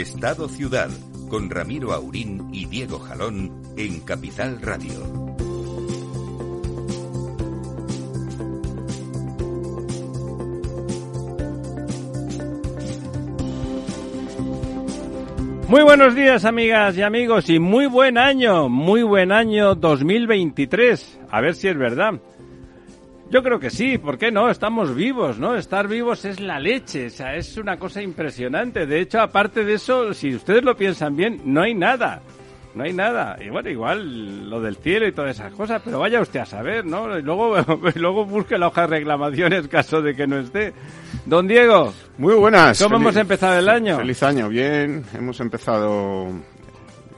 El Estado Ciudad, con Ramiro Aurín y Diego Jalón en Capital Radio. Muy buenos días amigas y amigos y muy buen año, muy buen año 2023. A ver si es verdad. Yo creo que sí, ¿por qué no? Estamos vivos, ¿no? Estar vivos es la leche, o sea, es una cosa impresionante. De hecho, aparte de eso, si ustedes lo piensan bien, no hay nada. No hay nada. Y bueno, igual lo del cielo y todas esas cosas, pero vaya usted a saber, ¿no? Y luego, luego busque la hoja de reclamaciones caso de que no esté. Don Diego. Muy buenas. ¿Cómo hemos empezado el año? Feliz año, bien. Hemos empezado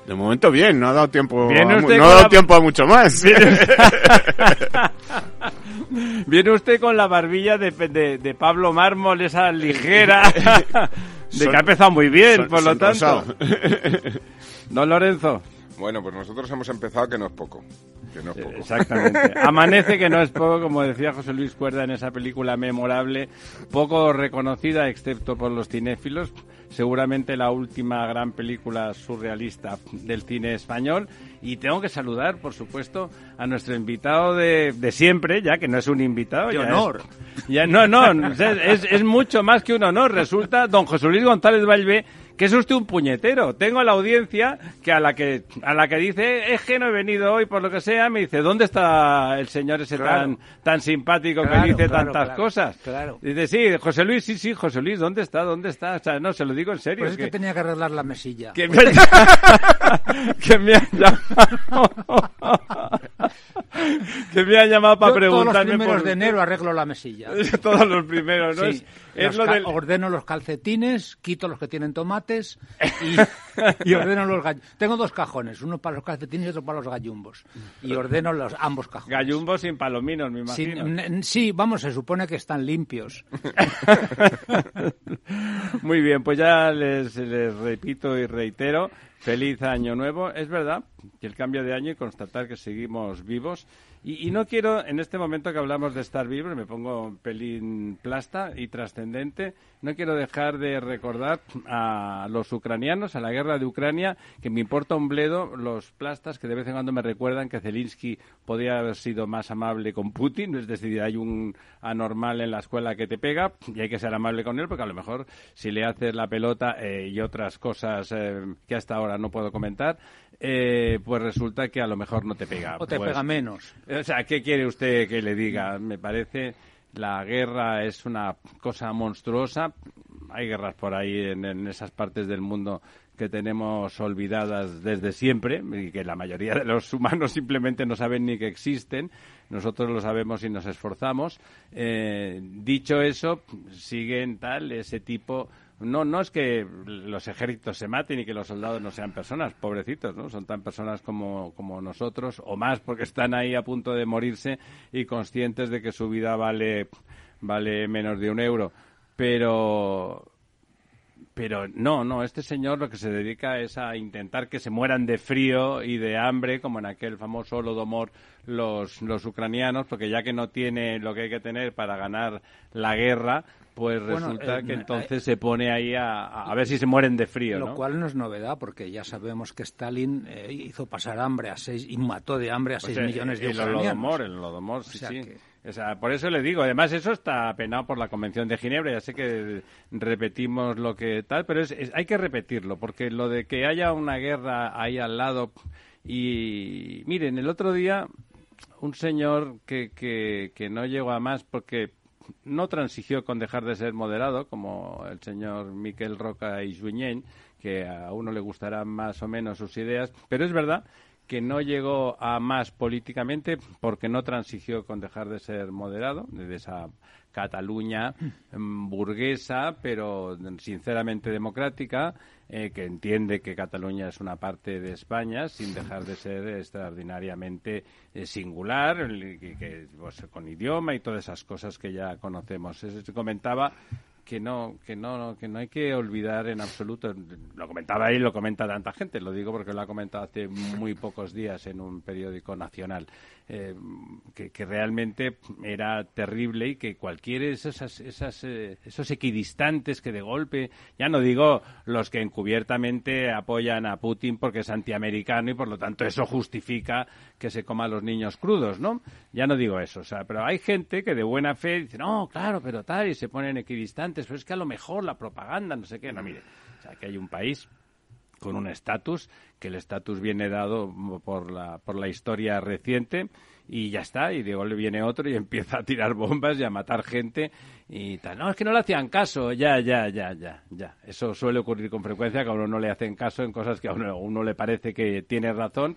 de momento bien, no ha dado tiempo, a, no ha dado tiempo a mucho más. Viene usted con la barbilla de, de, Pablo Mármol, esa ligera, de que ha empezado muy bien, por lo tanto. Don Lorenzo. Bueno, pues nosotros hemos empezado que no es poco. Que no es poco. Exactamente. Amanece que no es poco, como decía José Luis Cuerda en esa película memorable, poco reconocida excepto por los cinéfilos, seguramente la última gran película surrealista del cine español. Y tengo que saludar, por supuesto, a nuestro invitado de, de siempre, ya que no es un invitado. Honor. ya, no, no, es, es, mucho más que un honor. Resulta don José Luis González Valve que es usted un puñetero. Tengo la audiencia que a la que a la que dice, es que no he venido hoy por lo que sea, me dice, ¿dónde está el señor ese tan, tan simpático que dice tantas cosas? Claro. Dice, sí, José Luis, sí, sí, José Luis, ¿dónde está? ¿Dónde está? O sea, no, se lo digo en serio. Pues es que, tenía que arreglar la mesilla. Que me, que me ha llamado... que me ha llamado para preguntarme todos los primeros de enero arreglo la mesilla. todos los primeros, ¿no? Sí. Es, lo del... Ordeno los calcetines, quito los que tienen tomates y, ordeno los gallumbos. Tengo dos cajones, uno para los calcetines y otro para los gallumbos. Y ordeno los ambos cajones. Gallumbos sin palominos, me imagino. sí, vamos, se supone que están limpios. Muy bien, pues ya les, les repito y reitero Feliz año nuevo. Es verdad que el cambio de año y constatar que seguimos vivos. Y, no quiero, en este momento que hablamos de estar vivos, me pongo pelín plasta y trascendente, no quiero dejar de recordar a los ucranianos, a la guerra de Ucrania, que me importa un bledo los plastas que de vez en cuando me recuerdan que Zelensky podría haber sido más amable con Putin, es decir, hay un anormal en la escuela que te pega y hay que ser amable con él, porque a lo mejor si le haces la pelota eh, y otras cosas eh, que hasta ahora no puedo comentar, eh, pues resulta que a lo mejor no te pega. O te pues, pega menos. O sea, ¿qué quiere usted que le diga? Me parece la guerra es una cosa monstruosa. Hay guerras por ahí en, esas partes del mundo que tenemos olvidadas desde siempre y que la mayoría de los humanos simplemente no saben ni que existen. Nosotros lo sabemos y nos esforzamos. Eh, dicho eso, siguen tal ese tipo no, no es que los ejércitos se maten y que los soldados no sean personas, pobrecitos, ¿no? Son tan personas como, como nosotros, o más, porque están ahí a punto de morirse y conscientes de que su vida vale, vale menos de un euro. Pero, pero no, no, este señor lo que se dedica es a intentar que se mueran de frío y de hambre, como en aquel famoso Holodomor los, los ucranianos, porque ya que no tiene lo que hay que tener para ganar la guerra, pues resulta eh, que entonces se pone ahí a, a, ver si se mueren de frío. Lo cual no es novedad, porque ya sabemos que Stalin eh, hizo pasar hambre a seis y mató de hambre a pues seis millones de ucranianos. El Lodomor, sí, sí. O sea, por eso le digo, además eso está penado por la Convención de Ginebra, ya sé que repetimos lo que tal, pero es, hay que repetirlo, porque lo de que haya una guerra ahí al lado y miren, el otro día un señor que, que, que no llegó a más porque no transigió con dejar de ser moderado, como el señor Miquel Roca y Juñén, que a uno le gustarán más o menos sus ideas, pero es verdad que no llegó a más políticamente porque no transigió con dejar de ser moderado, desde esa Cataluña mm, burguesa, pero sinceramente democrática, eh, que entiende que Cataluña es una parte de España sin dejar de ser extraordinariamente eh, singular, que, pues, con idioma y todas esas cosas que ya conocemos. Comentaba que no que no que no hay que olvidar en absoluto lo comentaba ahí lo comenta tanta gente lo digo porque lo ha comentado hace muy pocos días en un periódico nacional eh, que, realmente era terrible y que cualquier esas, esas eh, esos equidistantes que de golpe ya no digo los que encubiertamente apoyan a Putin porque es antiamericano y por lo tanto eso justifica que se coma a los niños crudos no ya no digo eso o sea pero hay gente que de buena fe dice no claro pero tal y se ponen equidistantes pero es que a lo mejor la propaganda no sé qué no mire o sea que hay un país con un estatus, que el estatus viene dado por la, por la historia reciente y ya está, y luego le viene otro y empieza a tirar bombas y a matar gente y tal. No, es que no le hacían caso, ya, ya, ya, ya, ya. Eso suele ocurrir con frecuencia, que a uno no le hacen caso en cosas que a uno, le parece que tiene razón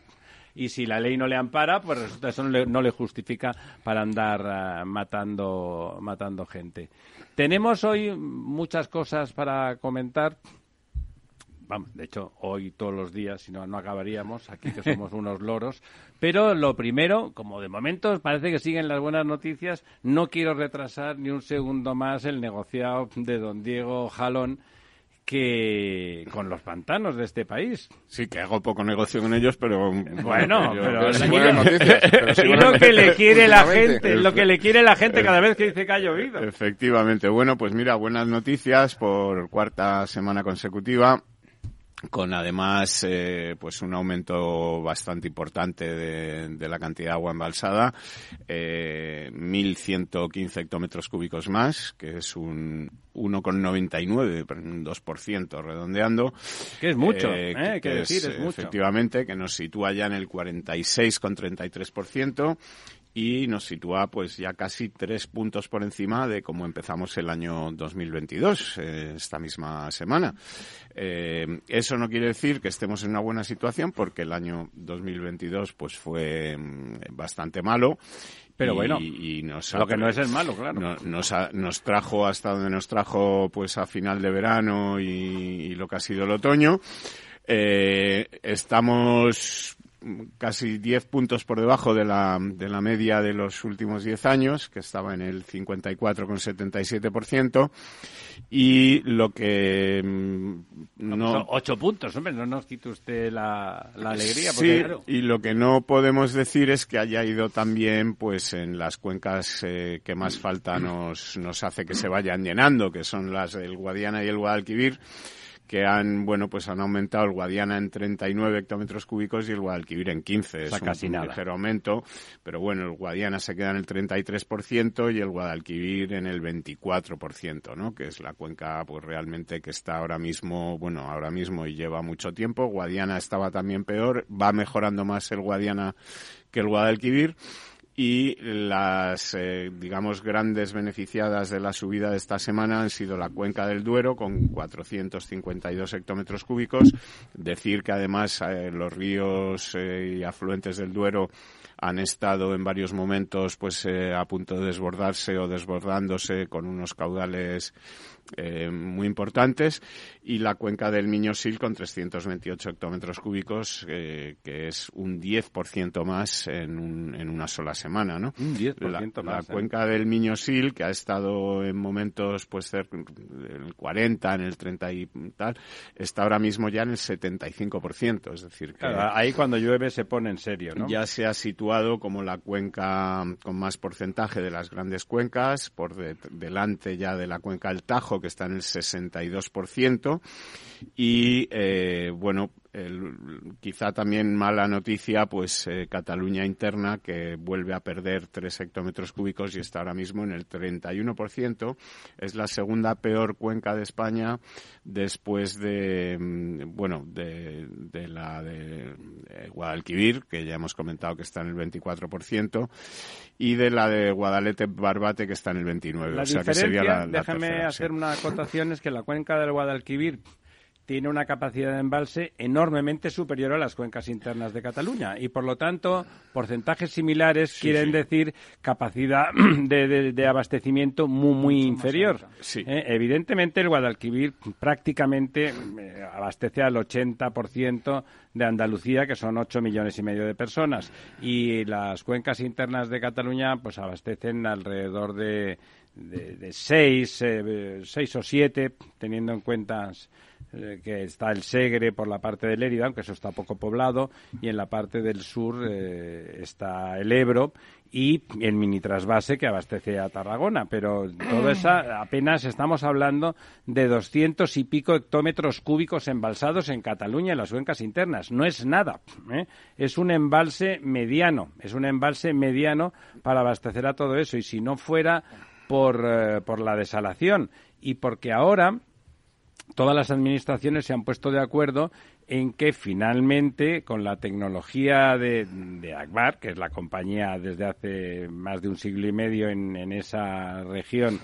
y si la ley no le ampara, pues resulta eso no le, justifica para andar ah, matando, matando gente. Tenemos hoy muchas cosas para comentar vamos, de hecho, hoy todos los días, si no, no acabaríamos, aquí que somos unos loros. Pero lo primero, como de momento parece que siguen las buenas noticias, no quiero retrasar ni un segundo más el negociado de don Diego Jalón que con los pantanos de este país. Sí, que hago poco negocio con ellos, pero bueno, pero, lo que le quiere la gente, lo que le quiere la gente cada vez que dice que ha llovido. Efectivamente. Bueno, pues mira, buenas noticias por cuarta semana consecutiva con además eh, pues un aumento bastante importante de, la cantidad de agua embalsada, eh, 1.115 hectómetros cúbicos más, que es un 1,99, un 2% redondeando. Que es mucho, eh, eh que, decir, es, mucho. Efectivamente, que nos sitúa ya en el 46,33% y nos sitúa pues ya casi tres puntos por encima de cómo empezamos el año 2022, eh, esta misma semana. Eh, eso no quiere decir que estemos en una buena situación porque el año 2022 pues fue mm, bastante malo. Pero bueno, y nos lo que no es el malo, claro. nos, nos, trajo hasta donde nos trajo pues a final de verano y, lo que ha sido el otoño. Eh, estamos casi 10 puntos por debajo de la, de la media de los últimos 10 años, que estaba en el 54,77%. Y lo que mm, no... 8 puntos, hombre, no nos quite usted la, alegría. sí, y lo que no podemos decir es que haya ido también pues en las cuencas eh, que más falta nos, nos hace que se vayan llenando, que son las del Guadiana y el Guadalquivir que han, bueno, pues han aumentado el Guadiana en 39 hectómetros cúbicos y el Guadalquivir en 15. es casi un, nada. ligero aumento, pero bueno, el Guadiana se queda en el 33% y el Guadalquivir en el 24%, ¿no? Que es la cuenca, pues realmente que está ahora mismo, bueno, ahora mismo y lleva mucho tiempo. Guadiana estaba también peor, va mejorando más el Guadiana que el Guadalquivir y las, eh, digamos, grandes beneficiadas de la subida de esta semana han sido la cuenca del Duero con 452 hectómetros cúbicos. Decir que además eh, los ríos eh, y afluentes del Duero han estado en varios momentos pues a punto de desbordarse o desbordándose con unos caudales eh, muy importantes y la cuenca del Miño-Sil con 328 hectómetros cúbicos, eh, que es un 10% más en, un, en, una sola semana, ¿no? Un 10% la, más. La ¿eh? cuenca del Miño-Sil, que ha estado en momentos, pues, en el 40, en el 30 y tal, está ahora mismo ya en el 75%, es decir que... ahí cuando llueve se pone en serio, ¿no? Ya se ha situado como la cuenca con más porcentaje de las grandes cuencas, por delante ya de la cuenca del Tajo, que está en el 62%. Y, eh, bueno, quizá también mala noticia, pues eh, Cataluña interna, que vuelve a perder 3 hectómetros cúbicos y está ahora mismo en el 31%. Es la segunda peor cuenca de España después de, mm, bueno, de, la de, Guadalquivir, que ya hemos comentado que está en el 24%, y de la de Guadalete Barbate, que está en el 29%. La o sea, que sería la, déjame hacer una acotación, es que la cuenca del Guadalquivir tiene una capacidad de embalse enormemente superior a las cuencas internas de Cataluña. Y por lo tanto porcentajes similares quieren decir capacidad de, abastecimiento muy muy inferior. Eh, evidentemente el Guadalquivir prácticamente eh, abastece al 80% de Andalucía, que son 8 millones y medio de personas, y las cuencas internas de Cataluña pues abastecen alrededor de de, seis, eh, seis o siete, teniendo en cuenta eh, que está el Segre por la parte de Lérida, aunque eso está poco poblado, y en la parte del sur eh, está el Ebro y el mini trasvase que abastece a Tarragona. Pero todo esa, apenas estamos hablando de doscientos y pico hectómetros cúbicos embalsados en Cataluña en las cuencas internas. No es nada. Es un embalse mediano. Es un embalse mediano para abastecer a todo eso. Y si no fuera por, eh, por la desalación y porque ahora todas las administraciones se han puesto de acuerdo en que finalmente con la tecnología de, de Akbar, que es la compañía desde hace más de un siglo y medio en, en esa región,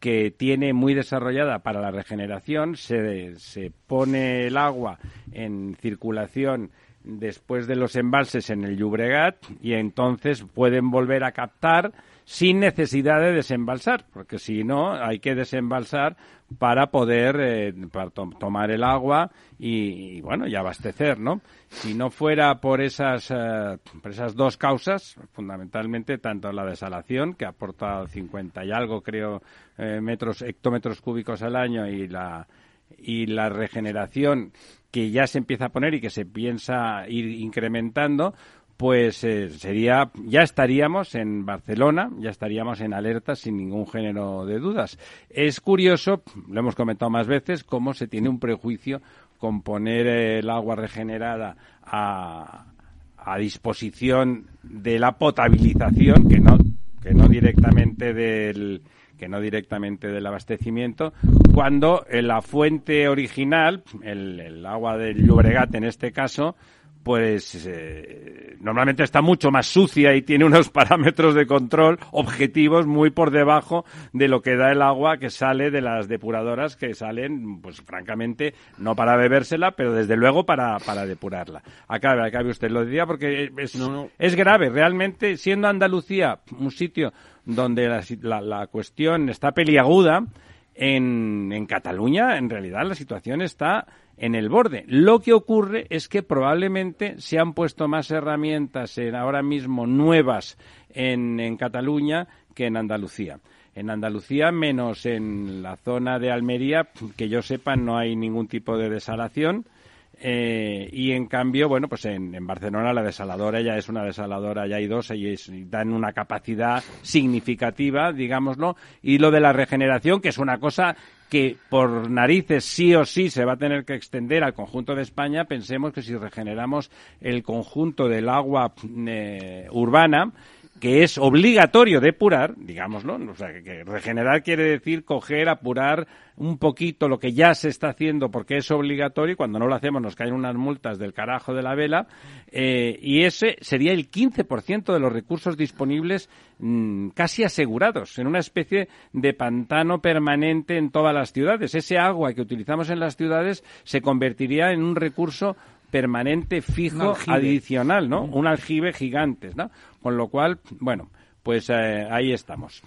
que tiene muy desarrollada para la regeneración, se, se pone el agua en circulación después de los embalses en el Llobregat y entonces pueden volver a captar sin necesidad de desembalsar, porque si no, hay que desembalsar para poder eh, tomar el agua y, bueno, y abastecer, ¿no? Si no fuera por esas, eh, esas dos causas, fundamentalmente tanto la desalación, que aporta 50 y algo, creo, eh, metros, hectómetros cúbicos al año y la, y la regeneración que ya se empieza a poner y que se piensa ir incrementando, pues eh, sería ya estaríamos en Barcelona, ya estaríamos en alerta sin ningún género de dudas. Es curioso, lo hemos comentado más veces, cómo se tiene un prejuicio con poner el agua regenerada a, a disposición de la potabilización, que no que no directamente del que no directamente del abastecimiento, cuando la fuente original, el, el agua del Llobregat en este caso, pues eh, normalmente está mucho más sucia y tiene unos parámetros de control objetivos muy por debajo de lo que da el agua que sale de las depuradoras que salen, pues francamente, no para bebérsela, pero desde luego para, para depurarla. Acabe, acabe usted. Lo diría porque es, es grave. Realmente, siendo Andalucía un sitio donde la, la cuestión está peliaguda, en, en Cataluña, en realidad, la situación está en el borde. Lo que ocurre es que probablemente se han puesto más herramientas en, ahora mismo nuevas en, Cataluña que en Andalucía. En Andalucía, menos en la zona de Almería, que yo sepa, no hay ningún tipo de desalación. Eh, y en cambio, bueno, pues en, en, Barcelona la desaladora ya es una desaladora, ya hay dos y, dan una capacidad significativa, digámoslo, y lo de la regeneración, que es una cosa que por narices sí o sí se va a tener que extender al conjunto de España, pensemos que si regeneramos el conjunto del agua eh, urbana, que es obligatorio depurar, digámoslo, o sea, que regenerar quiere decir coger, apurar un poquito lo que ya se está haciendo porque es obligatorio y cuando no lo hacemos nos caen unas multas del carajo de la vela eh, y ese sería el 15% de los recursos disponibles mm, casi asegurados en una especie de pantano permanente en todas las ciudades. Ese agua que utilizamos en las ciudades se convertiría en un recurso permanente, fijo, adicional, ¿no? Un aljibe gigante, ¿no? Con lo cual, bueno, pues eh, ahí estamos.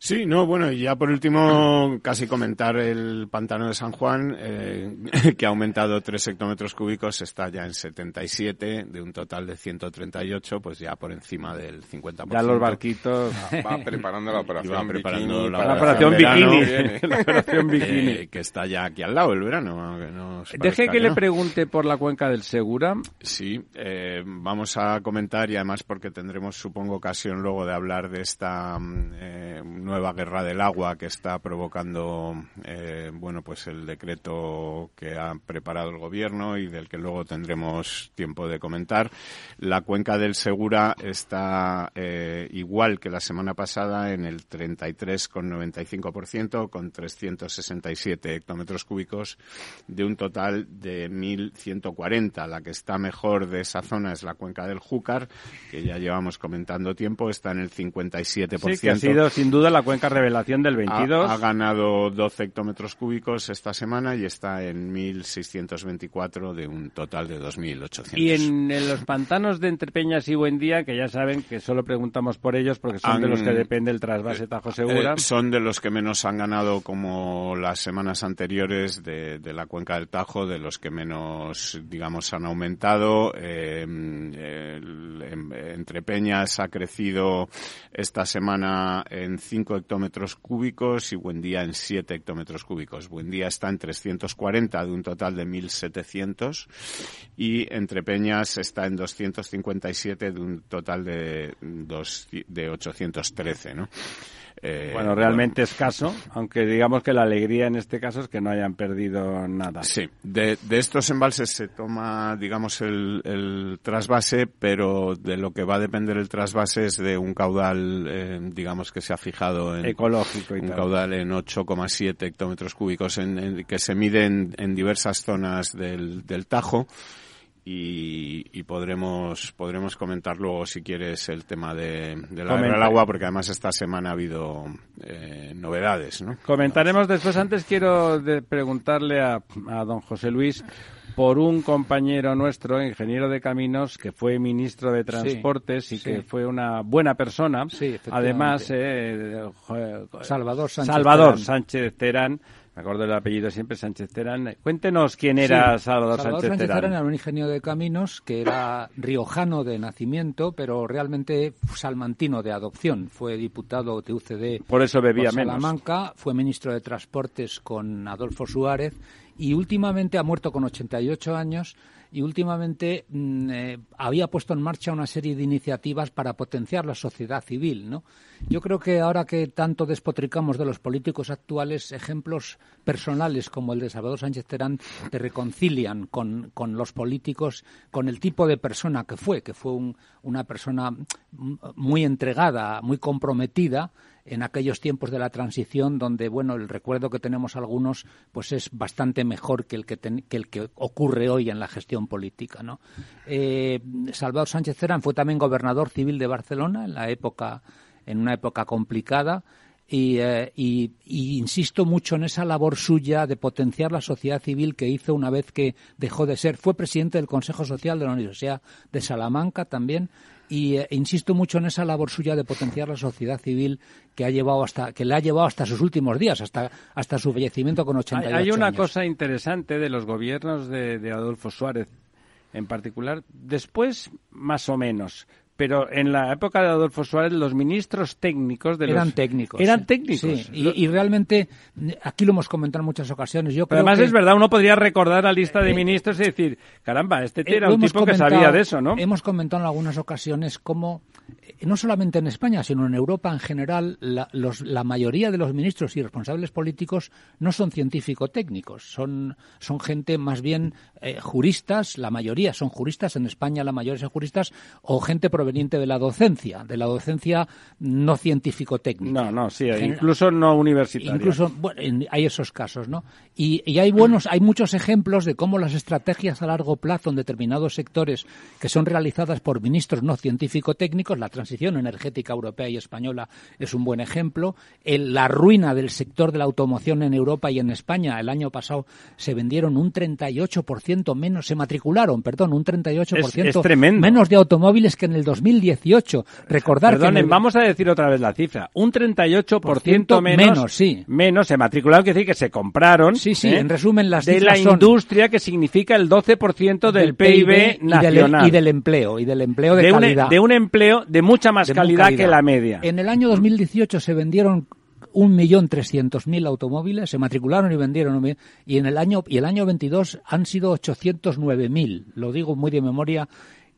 Sí, no, bueno, y ya por último, casi comentar el pantano de San Juan, eh, que ha aumentado 3 hectómetros cúbicos, está ya en 77, de un total de 138, pues ya por encima del 50%. Ya los barquitos. Va, preparando la operación preparando bikini. La, la operación bikini. la operación bikini. Eh, que está ya aquí al lado el verano. Que no Deje que, que le no. pregunte por la cuenca del Segura. Sí, eh, vamos a comentar y además porque tendremos, supongo, ocasión luego de hablar de esta eh, nueva guerra del agua que está provocando, eh, bueno, pues el decreto que ha preparado el gobierno y del que luego tendremos tiempo de comentar. La cuenca del Segura está eh, igual que la semana pasada en el 33,95% con 367 hectómetros cúbicos de un total de 1.140. La que está mejor de esa zona es la cuenca del Júcar, que ya llevamos comentando tiempo, está en el 57%. Sí, que ha sido sin duda la cuenca revelación del 22. Ha, ha ganado 12 hectómetros cúbicos esta semana y está en 1.624 de un total de 2.800. Y en, en los pantanos de Entrepeñas y Buendía, que ya saben que solo preguntamos por ellos porque son de Han- los que depende el trasvase Tajo Segura. Eh, son de los que menos han ganado como las semanas anteriores de, de la cuenca del Tajo, de los que menos, digamos, han aumentado. Eh, el- en- entre Peñas ha crecido esta semana en 5 hectómetros cúbicos y Buendía en 7 hectómetros cúbicos. Buendía está en 340 de un total de 1.700 y Entre Peñas está en 257 de un total de, dos, de 813, ¿no? Eh, Bueno, realmente escaso, aunque digamos que la alegría en este caso es que no hayan perdido nada. Sí, de, de estos embalses se toma, digamos, el, el trasvase, pero de lo que va a depender el trasvase es de un caudal, eh, digamos, que se ha fijado en Ecológico y un tal. caudal en 8,7 hectómetros cúbicos en, en- que se mide en, en diversas zonas del, del Tajo. Y, y podremos podremos comentar luego si quieres el tema de, de la guerra del agua porque además esta semana ha habido eh, novedades ¿no? Comentaremos después. Antes quiero de- preguntarle a, a don José Luis por un compañero nuestro, ingeniero de caminos, que fue ministro de Transportes y sí. que fue una buena persona. Sí, efectivamente. Además, eh, Salvador Sánchez Salvador Terán. Sánchez Terán. Me acuerdo del apellido siempre, Sánchez Terán. Cuéntenos quién era Sí, Salvador, Salvador Sánchez, Sánchez Terán. Terán era un ingeniero de caminos que era riojano de nacimiento, pero realmente salmantino de adopción. Fue diputado de UCD Por eso bebía por menos. Salamanca, fue ministro de Transportes con Adolfo Suárez y últimamente ha muerto con 88 años y últimamente mm, eh, había puesto en marcha una serie de iniciativas para potenciar la sociedad civil, ¿no? Yo creo que ahora que tanto despotricamos de los políticos actuales, ejemplos personales como el de Salvador Sánchez Terán te reconcilian con, con los políticos, con el tipo de persona que fue, que fue un- una persona muy entregada, muy comprometida en aquellos tiempos de la transición donde bueno el recuerdo que tenemos algunos pues es bastante mejor que el que, ten- que el que ocurre hoy en la gestión política no Eh, Salvador Sánchez Terán fue también gobernador civil de Barcelona en la época en una época complicada y, eh, y- y insisto mucho en esa labor suya de potenciar la sociedad civil que hizo una vez que dejó de ser. Fue presidente del Consejo Social de la Universidad de Salamanca también y eh, insisto mucho en esa labor suya de potenciar la sociedad civil que ha llevado hasta que le ha llevado hasta sus últimos días, hasta hasta su fallecimiento con Hay, 88 hay una años. cosa interesante de los gobiernos de, de Adolfo Suárez en particular, después más o menos, pero en la época de Adolfo Suárez los ministros técnicos de los- eran técnicos. Eran técnicos. Sí, y, y realmente, aquí lo hemos comentado en muchas ocasiones. Yo Pero creo además que- es verdad, uno podría recordar la lista de Eh, ministros y decir, caramba, este tío Eh, era un tipo que sabía de eso, ¿no? Hemos comentado en algunas ocasiones cómo, no solamente en España, sino en Europa en general, la, los- la mayoría de los ministros y responsables políticos no son científico-técnicos, son, son gente más bien eh, juristas, la mayoría son juristas, en España la mayoría son juristas, o gente proveniente de la docencia, de la docencia no científico-técnica. No, no, sí, incluso no universitario. Incluso bueno, en- hay esos casos, ¿no? Y, y hay buenos, hay muchos ejemplos de cómo las estrategias a largo plazo en determinados sectores que son realizadas por ministros no científico-técnicos, la transición energética europea y española es un buen ejemplo, el- la ruina del sector de la automoción en Europa y en España el año pasado se vendieron un 38% menos, se matricularon, perdón, un 38% Es- es menos de automóviles que en el 2018. Recordar que en Perdonen, el- vamos a decir otra vez la cifra. Un 38% menos, menos, sí. menos se matricularon, que decir que se compraron. Sí, sí, ¿eh? en resumen, las De la son- industria, que significa el 12% del, PIB, y del, nacional. y del empleo, y del empleo de, de, un, calidad. de un empleo de mucha más calidad, calidad. que la media. En el año 2018 se vendieron un millón trescientos mil automóviles, se matricularon y vendieron un millón, y en el año y el año 22 han sido 809.000, lo digo muy de memoria,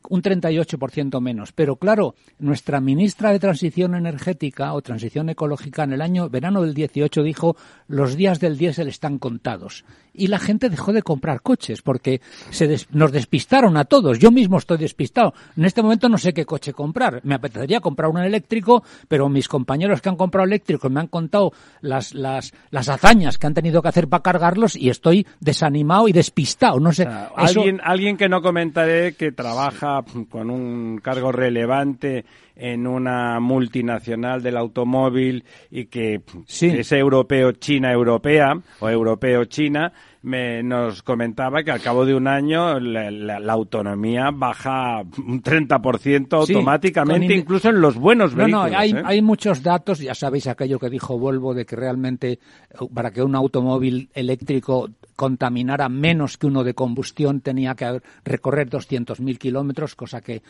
un 38% menos. Pero claro, nuestra ministra de Transición Energética o Transición Ecológica en el año verano del 18 dijo los días del diésel están contados. Y la gente dejó de comprar coches porque se nos despistaron a todos. Yo mismo estoy despistado. En este momento no sé qué coche comprar. Me apetecería comprar un eléctrico, pero mis compañeros que han comprado eléctricos me han contado las, las, las hazañas que han tenido que hacer para cargarlos y estoy desanimado y despistado. No sé. alguien, alguien que no comentaré que trabaja con un cargo relevante en una multinacional del automóvil y que es europeo China europea o europeo China me, nos comentaba que al cabo de un año la, autonomía baja un 30% automáticamente, incluso en los buenos vehículos. No, hay, ¿eh? hay muchos datos, ya sabéis aquello que dijo Volvo de que realmente para que un automóvil eléctrico contaminara menos que uno de combustión tenía que recorrer 200.000 kilómetros, cosa que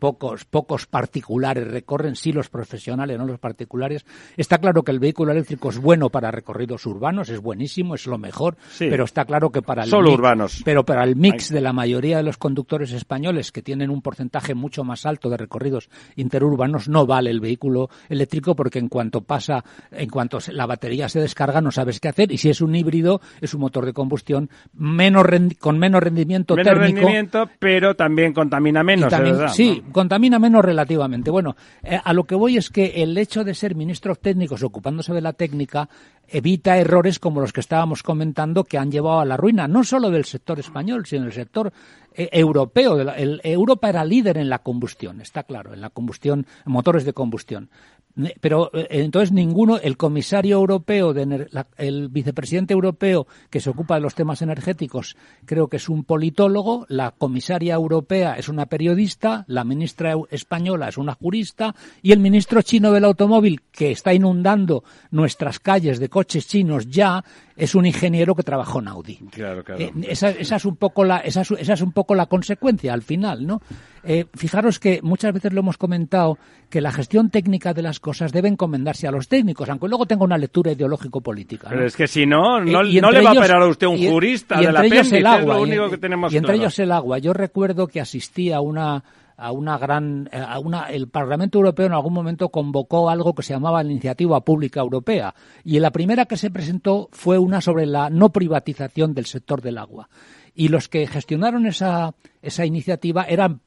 pocos, pocos particulares recorren, sí los profesionales, no los particulares. Está claro que el vehículo eléctrico es bueno para recorridos urbanos, es buenísimo, es lo mejor, pero está claro que para el Solo urbanos. Pero para el mix de la mayoría de los conductores españoles que tienen un porcentaje mucho más alto de recorridos interurbanos no vale el vehículo eléctrico porque en cuanto pasa, en cuanto la batería se descarga no sabes qué hacer y si es un híbrido es un motor de combustión menos con menos rendimiento menos térmico. rendimiento, pero también contamina menos. sí, contamina menos relativamente. Bueno, eh, a lo que voy es que el hecho de ser ministros técnicos ocupándose de la técnica evita errores como los que estábamos comentando que han llevado a la ruina, no solo del sector español, sino del sector eh, europeo. Europa era líder en la combustión, está claro, en la combustión, motores de combustión. Pero eh, entonces ninguno, el comisario europeo, de, el vicepresidente europeo que se ocupa de los temas energéticos, creo que es un politólogo, la comisaria europea es una periodista, la ministra española es una jurista y el ministro chino del automóvil, que está inundando nuestras calles de coches chinos ya, es un ingeniero que trabajó en Audi. Claro, claro. Eh, esa, esa, es un poco la, esa, esa, es un poco la consecuencia al final, ¿no? Eh, fijaros que muchas veces lo hemos comentado que la gestión técnica de las cosas debe encomendarse a los técnicos, aunque luego tenga una lectura ideológico-política. Pero es que si no, no, eh, no le va a operar a usted un jurista de la ellos el agua, que tenemos Y entre ellos el agua. Yo recuerdo que asistí a una a una gran a una el Parlamento Europeo en algún momento convocó algo que se llamaba la iniciativa pública europea y la primera que se presentó fue una sobre la no privatización del sector del agua y los que gestionaron esa, esa iniciativa eran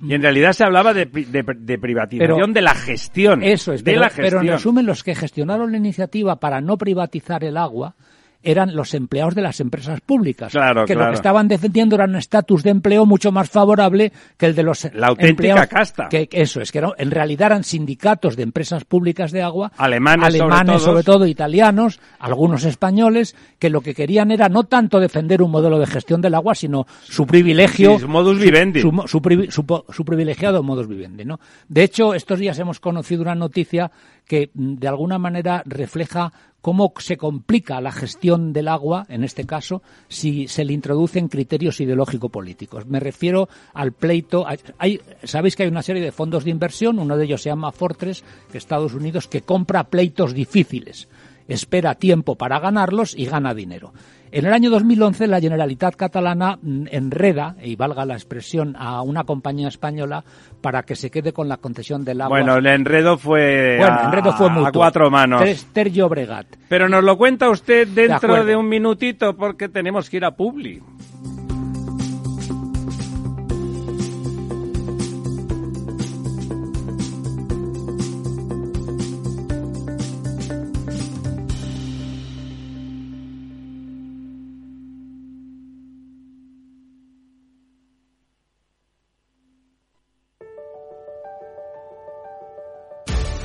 y en realidad se hablaba de, de, privatización de la gestión. Eso es, pero, pero en resumen, los que gestionaron la iniciativa para no privatizar el agua eran los empleados de las empresas públicas, que lo que estaban defendiendo era un estatus de empleo mucho más favorable que el de los la auténtica casta. Que eso es que en realidad eran sindicatos de empresas públicas de agua, alemanes, sobre, todo, italianos, algunos españoles, que lo que querían era no tanto defender un modelo de gestión del agua, sino su privilegio, su modus vivendi, su, su, privilegiado modus vivendi, ¿no? De hecho, estos días hemos conocido una noticia que mm, de alguna manera refleja cómo se complica la gestión del agua, en este caso, si se le introducen criterios ideológico-políticos. Me refiero al pleito. Hay, Sabéis que hay una serie de fondos de inversión, uno de ellos se llama Fortress, de Estados Unidos, que compra pleitos difíciles espera tiempo para ganarlos y gana dinero. En el año 2011 la Generalitat catalana mm, enreda, y valga la expresión, a una compañía española para que se quede con la concesión del agua. Bueno, el enredo fue, bueno, a, enredo fue a cuatro manos. Ter, Llobregat. Pero nos lo cuenta usted dentro de un minutito porque tenemos que ir a Publi.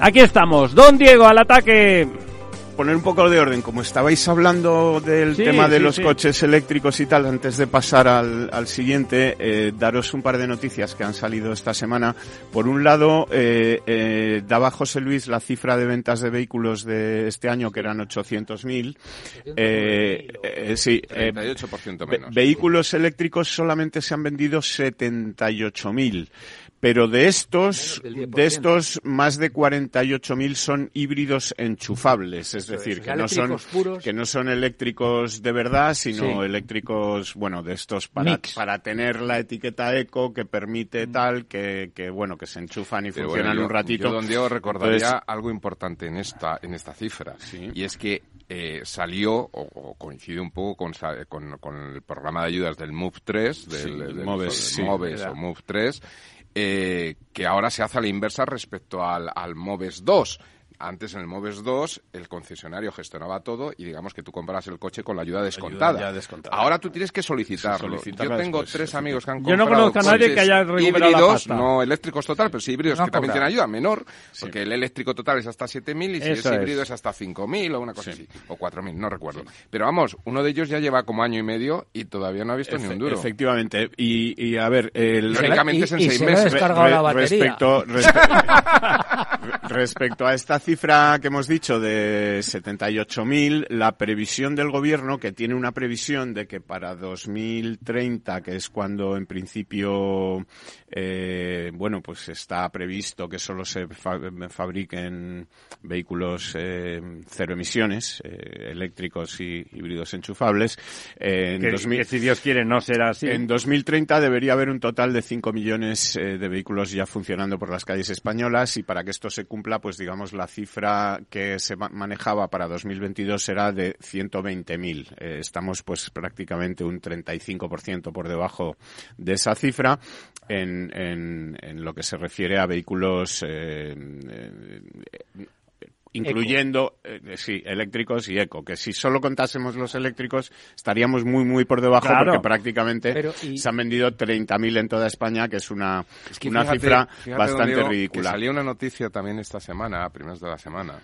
Aquí estamos, Don Diego al ataque. Poner un poco de orden, como estabais hablando del Sí, tema de sí, los sí. coches eléctricos y tal, antes de pasar al, al siguiente, eh, daros un par de noticias que han salido esta semana. Por un lado, eh, eh, daba José Luis la cifra de ventas de vehículos de este año, que eran 800.000. Eh, eh, sí, eh, 38% Ve- menos. vehículos eléctricos solamente se han vendido 78.000. Pero de estos, Menos del 10%. de estos, más de 48.000 son híbridos enchufables. Es decir, es, que no son, puros. que no son eléctricos de verdad, sino Sí. eléctricos, bueno, de estos para, Mix. para tener la etiqueta eco que permite tal, que, que bueno, que se enchufan y Pero funcionan bueno, yo- un ratito. Yo, don Diego, recordaría Entonces- algo importante en esta, en esta cifra. Sí. Y es que eh, salió, o, o coincide un poco con, sa- con, con el programa de ayudas del MOVE 3, del, Sí, del- Moves, del sí, Moves o MOVE 3, eh, que ahora se hace a la inversa respecto al, al Moves 2. Antes en el Moves 2 el concesionario gestionaba todo y digamos que tú compras el coche con la ayuda descontada. ya descontada. Ahora tú tienes que solicitarlo. Sí, Yo tengo después, tres amigos que han Yo no comprado conozco a nadie que coches haya recuperado la híbridos, pasta. no eléctricos total, pero sí híbridos No que también tienen ayuda menor, porque el eléctrico total es hasta 7.000 y si Eso es híbrido es. es hasta 5.000 o una cosa así, o 4.000, no recuerdo. Pero vamos, uno de ellos ya lleva como año y medio y todavía no ha visto ni un duro. Efectivamente. Y, y a ver, el, Teóricamente y- es en y seis se meses. descargado la batería. Respecto, respe- respecto a esta cifra que hemos dicho de 78.000, la previsión del gobierno, que tiene una previsión de que para 2030, que es cuando en principio, eh, bueno, pues está previsto que solo se fa- fabriquen vehículos eh, cero emisiones, eh, eléctricos y híbridos enchufables. en Que, 2000 que si Dios quiere no será así. en 2030 debería haber un total de 5 millones de vehículos ya funcionando por las calles españolas y para que esto se cumpla, pues digamos la cifra que se ma- manejaba para 2022 será de 120.000. Eh, estamos pues prácticamente un 35% por debajo de esa cifra en, en, en lo que se refiere a vehículos eh, eh, incluyendo eh, sí eléctricos y eco que si solo contásemos los eléctricos estaríamos muy muy por debajo Claro. porque prácticamente Pero, y- se han vendido 30.000 en toda España que es una Es que una fíjate- cifra fíjate, bastante ridícula Que salía una noticia también esta semana, a primeros de la semana,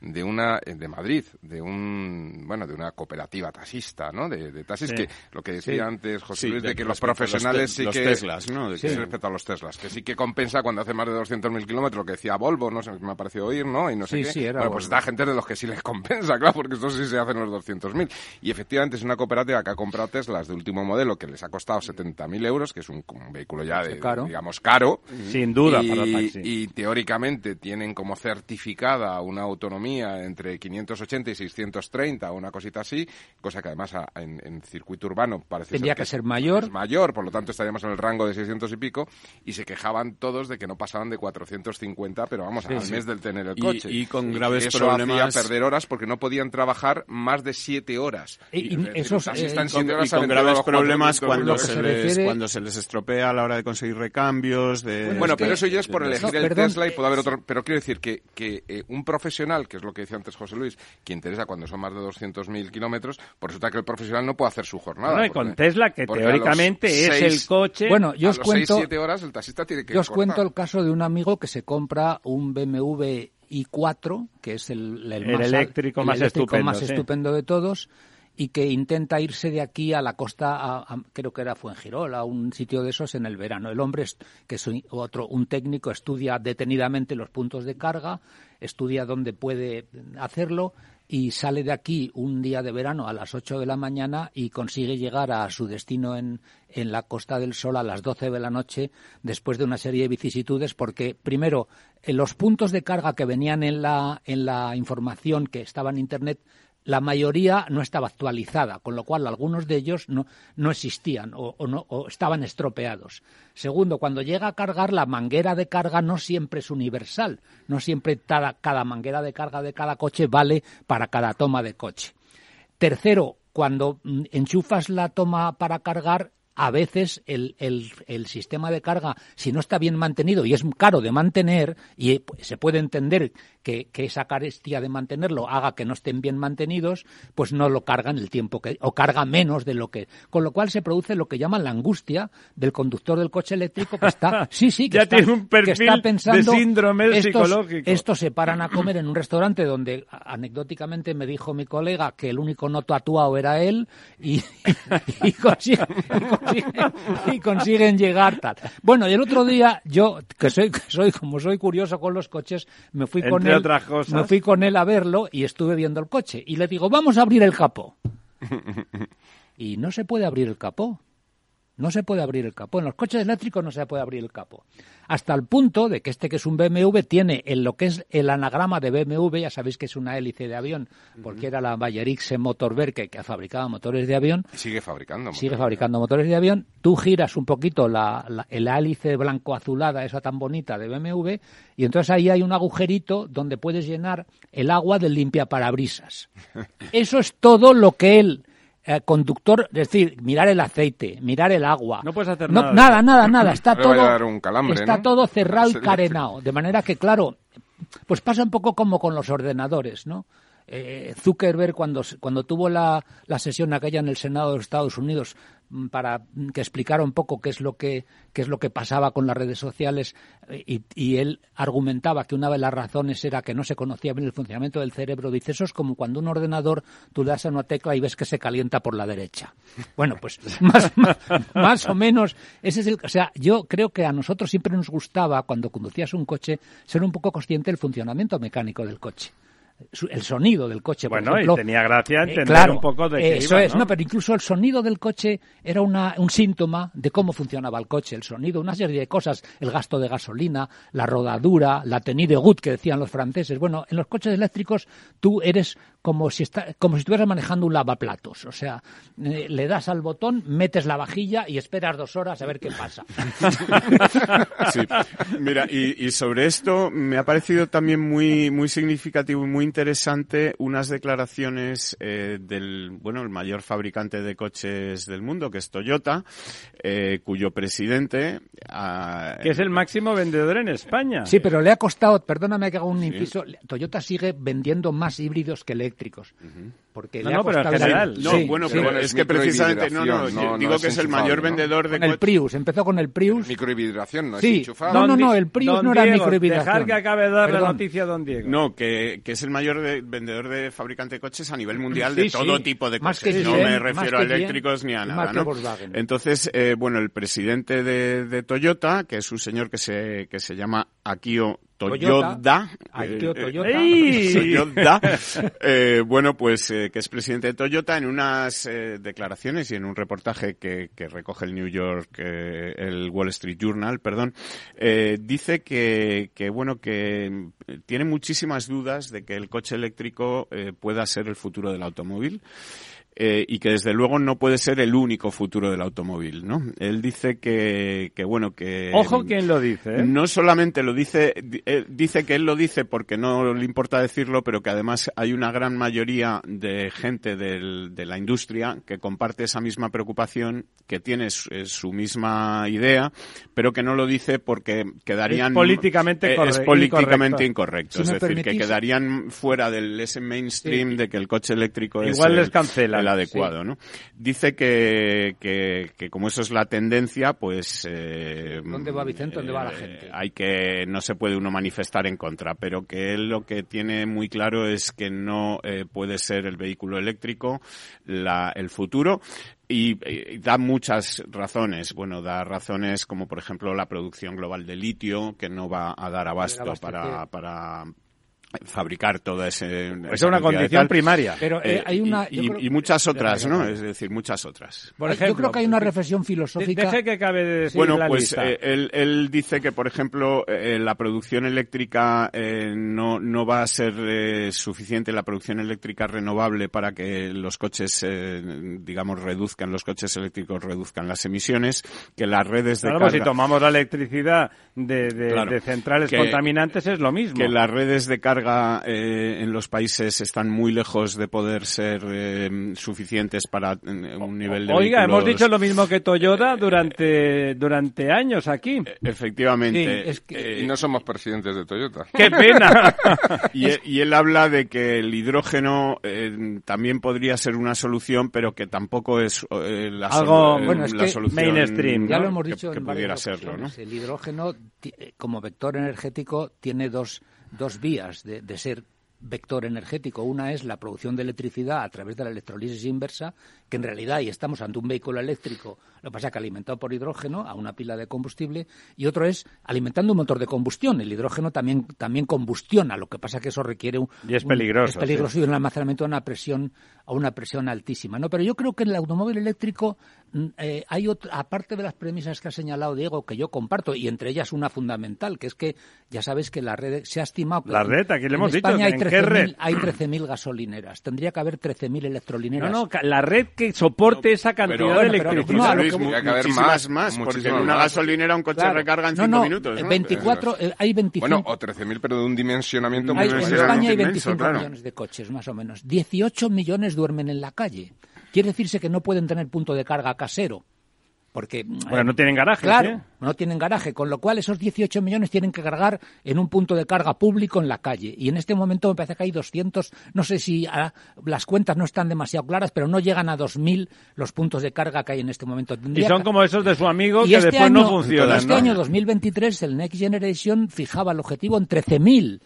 de una eh, de Madrid, de un bueno, de una cooperativa taxista, ¿no? De, de taxis Sí. que lo que decía Sí. antes José Sí, Luis de de- que los profesionales sí los que Teslas, ¿no? De Sí, que- respecto a los Teslas, que sí que compensa cuando hace más de 200.000 kilómetros, lo que decía Volvo, no sé, me ha parecido oír, ¿no? Y no sé Sí, qué. sí, era bueno, pues esta gente de los que sí les compensa, claro, porque estos sí se hacen los 200.000. Y efectivamente es una cooperativa que ha comprado Teslas de último modelo que les ha costado 70.000 euros, que es un, un vehículo ya de, caro. digamos, caro. Sin duda, y, para taxi. y teóricamente tienen como certificada una autonomía autonomía entre 580 y 630 o una cosita así, cosa que además en, circuito urbano parece Tendría que, ser mayor. Es mayor, por lo tanto estaríamos en el rango de 600 y pico, y se quejaban todos de que no pasaban de 450, pero vamos, al mes del tener el coche. Y, con graves eso problemas. Hacía perder horas porque no podían trabajar más de 7 horas. Y, esos, están con, con graves problemas cuando se, les, cuando se les estropea a la hora de conseguir recambios. De, bueno, pero eso ya es por elegir el Tesla y puede haber otro. Pero quiero decir que, que eh, un profesional, que es lo que decía antes José Luis, que interesa cuando son más de 200.000 kilómetros, por resulta que el profesional no puede hacer su jornada. No, y con Tesla, que teóricamente es el coche. Bueno, yo os cuento. 6, horas el taxista tiene que. Yo os cuento el caso de un amigo que se compra un BMW i4, que es el, el, más, eléctrico, más, estupendo, de todos, y que intenta irse de aquí a la costa, creo que era Fuengirola, a un sitio de esos en el verano. El hombre, que es otro, un técnico, estudia detenidamente los puntos de carga, estudia dónde puede hacerlo y sale de aquí un día de verano a las 8 de la mañana y consigue llegar a su destino en, en la Costa del Sol a las 12 de la noche después de una serie de vicisitudes porque primero en los puntos de carga que venían en la, en la información que estaba en Internet la mayoría no estaba actualizada, con lo cual algunos de ellos no, existían o, no, estaban estropeados. Segundo, cuando llega a cargar, la manguera de carga no siempre es universal, no siempre cada, cada manguera de carga de cada coche vale para cada toma de coche. Tercero, cuando mm, enchufas la toma para cargar, a veces el, el, sistema de carga, si no está bien mantenido y es caro de mantener, y eh, se puede entender que, esa carestía de mantenerlo haga que no estén bien mantenidos, pues no lo cargan el tiempo que, o carga menos de lo que. Con lo cual se produce lo que llaman la angustia del conductor del coche eléctrico que está, sí, sí, que, está, tiene un perfil pensando. De síndrome estos, psicológico. Estos se paran a comer en un restaurante donde anecdóticamente me dijo mi colega que el único no tatuado era él y, y, consiguen, y, consiguen, llegar tal. Bueno, y el otro día yo, que soy, que soy como soy curioso con los coches, me fui con él, me fui con él a verlo y estuve viendo el coche y le digo, vamos a abrir el capó. y no se puede abrir el capó. No se puede abrir el capó. En los coches eléctricos no se puede abrir el capó. Hasta el punto de que este que es un BMW tiene en lo que es el anagrama de BMW, ya sabéis que es una hélice de avión, porque era la Bayerixe Motorwerke que fabricaba motores de avión. Sigue fabricando. Sigue fabricando motores de avión. Tú giras un poquito la, la, hélice blanco-azulada, esa tan bonita de BMW, y entonces ahí hay un agujerito donde puedes llenar el agua del limpiaparabrisas. Eso es todo lo que él eh, conductor, es decir, mirar el aceite, mirar el agua. No puedes hacer nada. Nada, nada, nada. Está todo, un calambre, está todo cerrado y carenado. De manera que, claro, pues pasa un poco como con los ordenadores, ¿no? Eh, Zuckerberg, cuando, cuando tuvo la, la sesión aquella en el Senado de los Estados Unidos para que explicara un poco qué es lo que qué es lo que pasaba con las redes sociales y, y, él argumentaba que una de las razones era que no se conocía bien el funcionamiento del cerebro. Dice, eso es como cuando un ordenador tú le das a una tecla y ves que se calienta por la derecha. Bueno, pues más, más, o menos ese es el... O sea, yo creo que a nosotros siempre nos gustaba, cuando conducías un coche, ser un poco consciente del funcionamiento mecánico del coche el sonido del coche. bueno, y tenía gracia eh, entender un poco de eso es, ¿no? pero incluso el sonido del coche era una, un síntoma de cómo funcionaba el coche, el sonido, una serie de cosas, el gasto de gasolina, la rodadura, la tenue de gut que decían los franceses. Bueno, en los coches eléctricos tú eres como si está, como si estuvieras manejando un lavaplatos, o sea, eh, le das al botón, metes la vajilla y esperas dos horas a ver qué pasa. sí. Mira, y, y sobre esto me ha parecido también muy muy significativo y muy interesante unas declaraciones eh, del, bueno, el mayor fabricante de coches del mundo, que es Toyota, eh, cuyo presidente... Ah, que es el máximo vendedor en España. Sí, pero le ha costado, perdóname que haga un inciso, Toyota sigue vendiendo más híbridos que eléctricos. Porque no, no, pero en general. No, bueno, pero es, que precisamente, no, no, digo que es el mayor vendedor de El Prius, empezó con el Prius. Microhibridación, ¿no sí. es No, no, no, el Prius no era microhibridación. Dejar que acabe de dar la noticia don Diego. No, que, que es el mayor vendedor de fabricante de coches a nivel mundial de todo tipo de coches. no me refiero a eléctricos ni a nada, ¿no? Entonces, eh, bueno, el presidente de, de Toyota, que es un señor que se, que se llama Akio Toyota. Toyoda, Akio eh, Toyota. Toyota, eh, bueno, pues eh, que es presidente de Toyota, en unas eh, declaraciones y en un reportaje que, que recoge el New York, eh, el Wall Street Journal, perdón, eh, dice que, que, bueno, que tiene muchísimas dudas de que el coche eléctrico eh, pueda ser el futuro del automóvil. Eh, y que desde luego no puede ser el único futuro del automóvil, ¿no? Él dice que, que bueno, que... Ojo quién lo dice, ¿eh? No solamente lo dice, di- dice que él lo dice porque no le importa decirlo, pero que además hay una gran mayoría de gente del- de la industria que comparte esa misma preocupación, que tiene su, eh, su misma idea, pero que no lo dice porque quedarían... Es políticamente eh, corre- Es políticamente incorrecto. incorrecto. Si es decir, que quedarían fuera del ese mainstream Sí. de que el coche eléctrico es Igual les cancelan. Adecuado, ¿no? Dice que, que, que como eso es la tendencia, pues... eh, ¿Dónde va Vicente? ¿Dónde va la eh, gente? Hay que, no se puede uno manifestar en contra, pero que él lo que tiene muy claro es que no eh, puede ser el vehículo eléctrico la, el futuro. Y, y da muchas razones. Bueno, da razones como, por ejemplo, la producción global de litio, que no va a dar abasto para, para fabricar toda ese. Pues es esa una cantidad de condición primaria. Pero eh, Eh, hay una... y, yo y- creo- y muchas otras, ¿no? Es decir, muchas otras. Por yo creo que hay una reflexión filosófica... Deje que acabe de decir bueno, la pues lista. eh, él, él dice que, por ejemplo, eh, la producción eléctrica eh, no, no va a ser eh, suficiente, la producción eléctrica renovable para que los coches, eh, digamos, reduzcan, los coches eléctricos reduzcan las emisiones, que las redes de Claro, pues si tomamos la electricidad de, de- Claro. de centrales Que- contaminantes es lo mismo. que las redes de carga eh, en los países están muy lejos de poder ser eh, suficientes para eh, un nivel de Oiga, hemos dicho lo mismo que Toyota durante, durante años aquí. Efectivamente. Sí, es que- Eh, Y no somos presidentes de Toyota. ¡Qué pena! Y, él, y él habla de que el hidrógeno eh, también podría ser una solución, pero que tampoco es eh, la, sol- Algo, bueno, es la que solución mainstream, Ya lo hemos que- dicho que, en pudiera varias serlo. El hidrógeno, como vector energético, tiene dos, dos vías de, de ser vector energético. Una es la producción de electricidad a través de la electrolisis inversa, que en realidad, y estamos ante un vehículo eléctrico, lo que pasa es que alimentado por hidrógeno a una pila de combustible, y otro es alimentando un motor de combustión. El hidrógeno también, también combustiona, lo que pasa que eso requiere un... Y es un- peligroso, es peligroso y un almacenamiento a una presión a una presión altísima. No, pero yo creo que en el automóvil eléctrico mm, eh, hay otra, aparte de las premisas que ha señalado Diego que yo comparto y entre ellas una fundamental que es que ya sabes que la red se ha estimado La red, aquí le hemos dicho, España hay ¿en qué 13.000 red? hay 13.000 gasolineras. Tendría que haber 13.000 No, electrolineras. no, ca- la red que soporte esa cantidad Pero- de Bueno, pero- electricidad. no, que- que haber más, más, porque en una gasolinera un coche Claro. recarga en No, cinco no, minutos. eh, ¿no? 24, eh, hay 25 Bueno, o 13.000, pero de un dimensionamiento muy Hay- en Inmenso, España hay inmenso, 25 claro. millones de coches, más o menos. 18 millones duermen en la calle. Quiere decirse que no pueden tener punto de carga casero. Porque, Bueno, no tienen garajes, Claro, ¿eh? no tienen garaje, con lo cual esos 18 millones tienen que cargar en un punto de carga público en la calle. Y en este momento me parece que hay 200, no sé si ah, las cuentas no están demasiado claras, pero no llegan a 2.000 los puntos de carga que hay en este momento. Y Tendría son que- como esos de su amigo y que este después año, no funcionan. Este ¿no? año 2023 el Next Generation fijaba el objetivo en 13.000.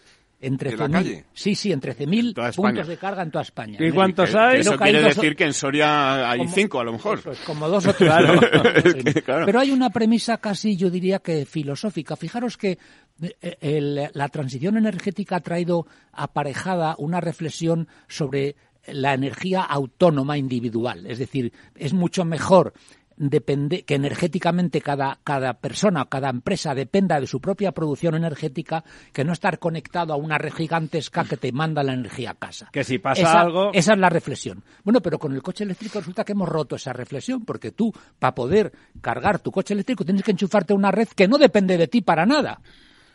En la 13.000. calle? Sí, sí, en 13.000 toda puntos de carga en toda España. ¿Y cuántos hay? Eso hay quiere dos- decir que en Soria hay Como- cinco, a lo mejor. Eso es, como dos o tres. Sí. que, claro. Pero hay una premisa casi, yo diría que filosófica. Fijaros que eh, el- la transición energética ha traído aparejada una reflexión sobre la energía autónoma individual. Es decir, es mucho mejor depende que energéticamente cada, cada persona, cada empresa dependa de su propia producción energética que no estar conectado a una red gigantesca que te manda la energía a casa. Que si pasa Esa- algo- esa es la reflexión. Bueno, pero con el coche eléctrico resulta que hemos roto esa reflexión, porque tú, para poder cargar tu coche eléctrico, tienes que enchufarte a una red que no depende de ti para nada.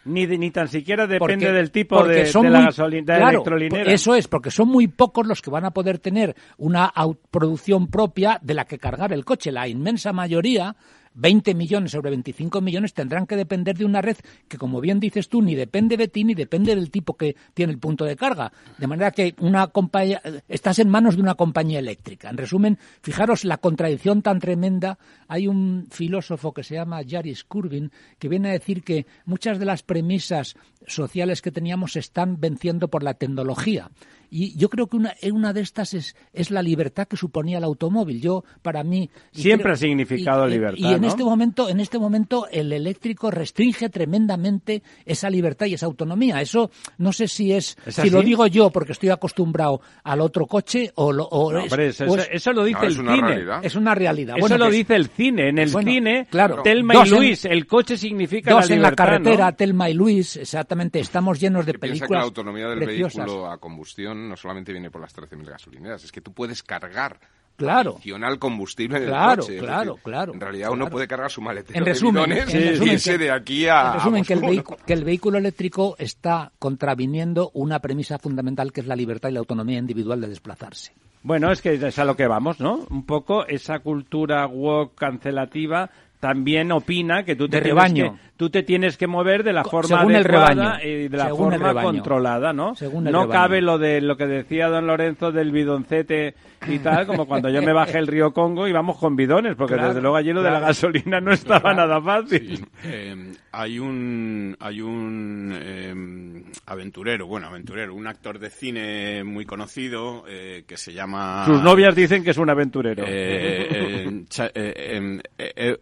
Ni, ni tan siquiera depende Porque- del tipo de, son de la muy- gasolina, claro, electrolinera. Eso es, porque son muy pocos los que van a poder tener una producción propia de la que cargar el coche. La inmensa mayoría, 20 millones sobre 25 millones, tendrán que depender de una red que, como bien dices tú, ni depende de ti ni depende del tipo que tiene el punto de carga. De manera que una compañía, estás en manos de una compañía eléctrica. En resumen, fijaros la contradicción tan tremenda. Hay un filósofo que se llama Jaris Curvin que viene a decir que muchas de las premisas sociales que teníamos se están venciendo por la tecnología Y yo creo que una, una de estas es, es la libertad que suponía el automóvil. Yo, para mí... Siempre ha significado libertad, Y en este momento, en este momento, el eléctrico restringe tremendamente esa libertad y esa autonomía. Eso no sé si es, si lo digo yo porque estoy acostumbrado al otro coche o, lo, o, eso, lo dice el cine. Es una realidad. Eso lo dice el cine. En el cine, claro, Telma y Luis, el coche significa dos la en la carretera, Telma y Luis, exactamente. Estamos llenos de películas. Que la autonomía del vehículo a combustión no solamente viene por las 13.000 gasolineras, es que tú puedes cargar claro. adicional combustible del claro, coche. Claro, claro. En realidad uno puede cargar su maletero en resumen, de bidones que, de aquí a. En resumen, que, el vehículo, que el vehículo eléctrico está contraviniendo una premisa fundamental que es la libertad y la autonomía individual de desplazarse. Bueno, es que es a lo que vamos, ¿no? Un poco esa cultura woke cancelativa también opina que tú te, tienes que, tú te tienes que mover de la forma adecuada y de la forma controlada, ¿no? no cabe lo de lo que decía don Lorenzo del bidoncete y tal, como cuando yo me bajé el río Congo y vamos con bidones, porque desde luego allí lo de la gasolina no estaba nada fácil. Eh, hay un hay un eh, aventurero, bueno, aventurero, un actor de cine muy conocido eh, que se llama... Sus novias dicen que es un aventurero.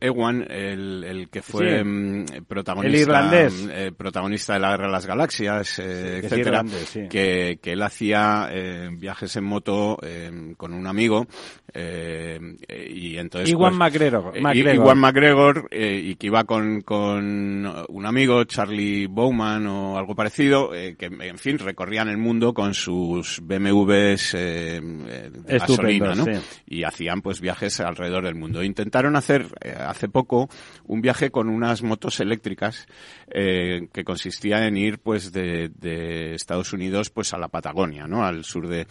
Ewan el, que fue protagonista, irlandés. Eh, protagonista de la Guerra de las Galaxias, eh, etcétera, que, que, él hacía eh, viajes en moto con un amigo y entonces Iwan pues, McGregor, Iwan McGregor y que iba con, con un amigo Charlie Bowman o algo parecido que en fin recorrían el mundo con sus BMWs de gasolina, ¿no? Y hacían pues viajes alrededor del mundo. Intentaron hacer hace poco un viaje con unas motos eléctricas eh, que consistía en ir pues de, Estados Unidos pues a la Patagonia, ¿no? Al sur de